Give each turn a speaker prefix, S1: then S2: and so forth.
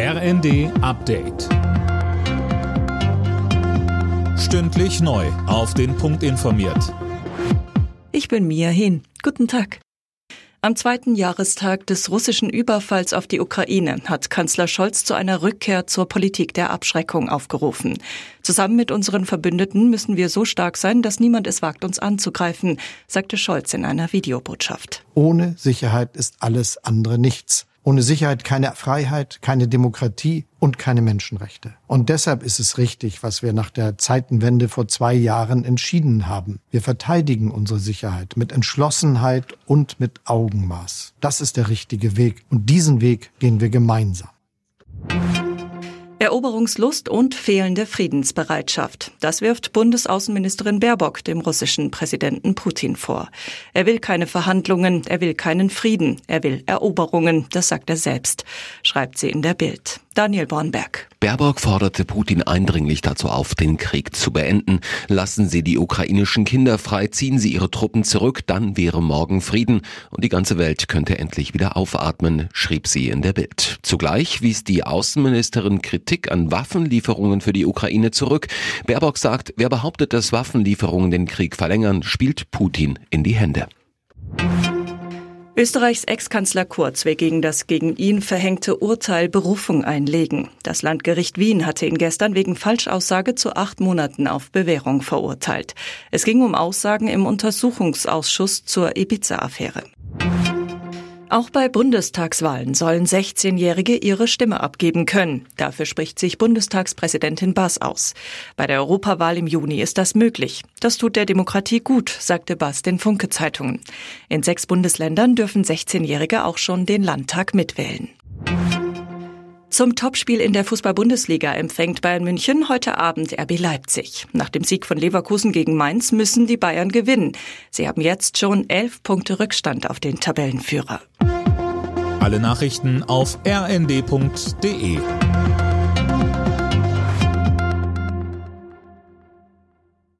S1: RND Update. Stündlich neu. Auf den Punkt informiert.
S2: Ich bin Mia Hin. Guten Tag. Am zweiten Jahrestag des russischen Überfalls auf die Ukraine hat Kanzler Scholz zu einer Rückkehr zur Politik der Abschreckung aufgerufen. Zusammen mit unseren Verbündeten müssen wir so stark sein, dass niemand es wagt, uns anzugreifen, sagte Scholz in einer Videobotschaft.
S3: Ohne Sicherheit ist alles andere nichts. Ohne Sicherheit keine Freiheit, keine Demokratie und keine Menschenrechte. Und deshalb ist es richtig, was wir nach der Zeitenwende vor zwei Jahren entschieden haben. Wir verteidigen unsere Sicherheit mit Entschlossenheit und mit Augenmaß. Das ist der richtige Weg. Und diesen Weg gehen wir gemeinsam.
S2: Eroberungslust und fehlende Friedensbereitschaft. Das wirft Bundesaußenministerin Baerbock dem russischen Präsidenten Putin vor. Er will keine Verhandlungen, er will keinen Frieden, er will Eroberungen, das sagt er selbst, schreibt sie in der Bild. Daniel Bornberg.
S4: Baerbock forderte Putin eindringlich dazu auf, den Krieg zu beenden. Lassen Sie die ukrainischen Kinder frei, ziehen Sie Ihre Truppen zurück, dann wäre morgen Frieden und die ganze Welt könnte endlich wieder aufatmen, schrieb sie in der Bild. Zugleich wies die Außenministerin Kritik an Waffenlieferungen für die Ukraine zurück. Baerbock sagt, wer behauptet, dass Waffenlieferungen den Krieg verlängern, spielt Putin in die Hände.
S2: Österreichs Ex-Kanzler Kurz will gegen das gegen ihn verhängte Urteil Berufung einlegen. Das Landgericht Wien hatte ihn gestern wegen Falschaussage zu acht Monaten auf Bewährung verurteilt. Es ging um Aussagen im Untersuchungsausschuss zur Ibiza-Affäre. Auch bei Bundestagswahlen sollen 16-Jährige ihre Stimme abgeben können. Dafür spricht sich Bundestagspräsidentin Bass aus. Bei der Europawahl im Juni ist das möglich. Das tut der Demokratie gut, sagte Bass den Funke-Zeitungen. In sechs Bundesländern dürfen 16-Jährige auch schon den Landtag mitwählen. Zum Topspiel in der Fußball-Bundesliga empfängt Bayern München heute Abend RB Leipzig. Nach dem Sieg von Leverkusen gegen Mainz müssen die Bayern gewinnen. Sie haben jetzt schon elf Punkte Rückstand auf den Tabellenführer.
S1: Alle Nachrichten auf rnd.de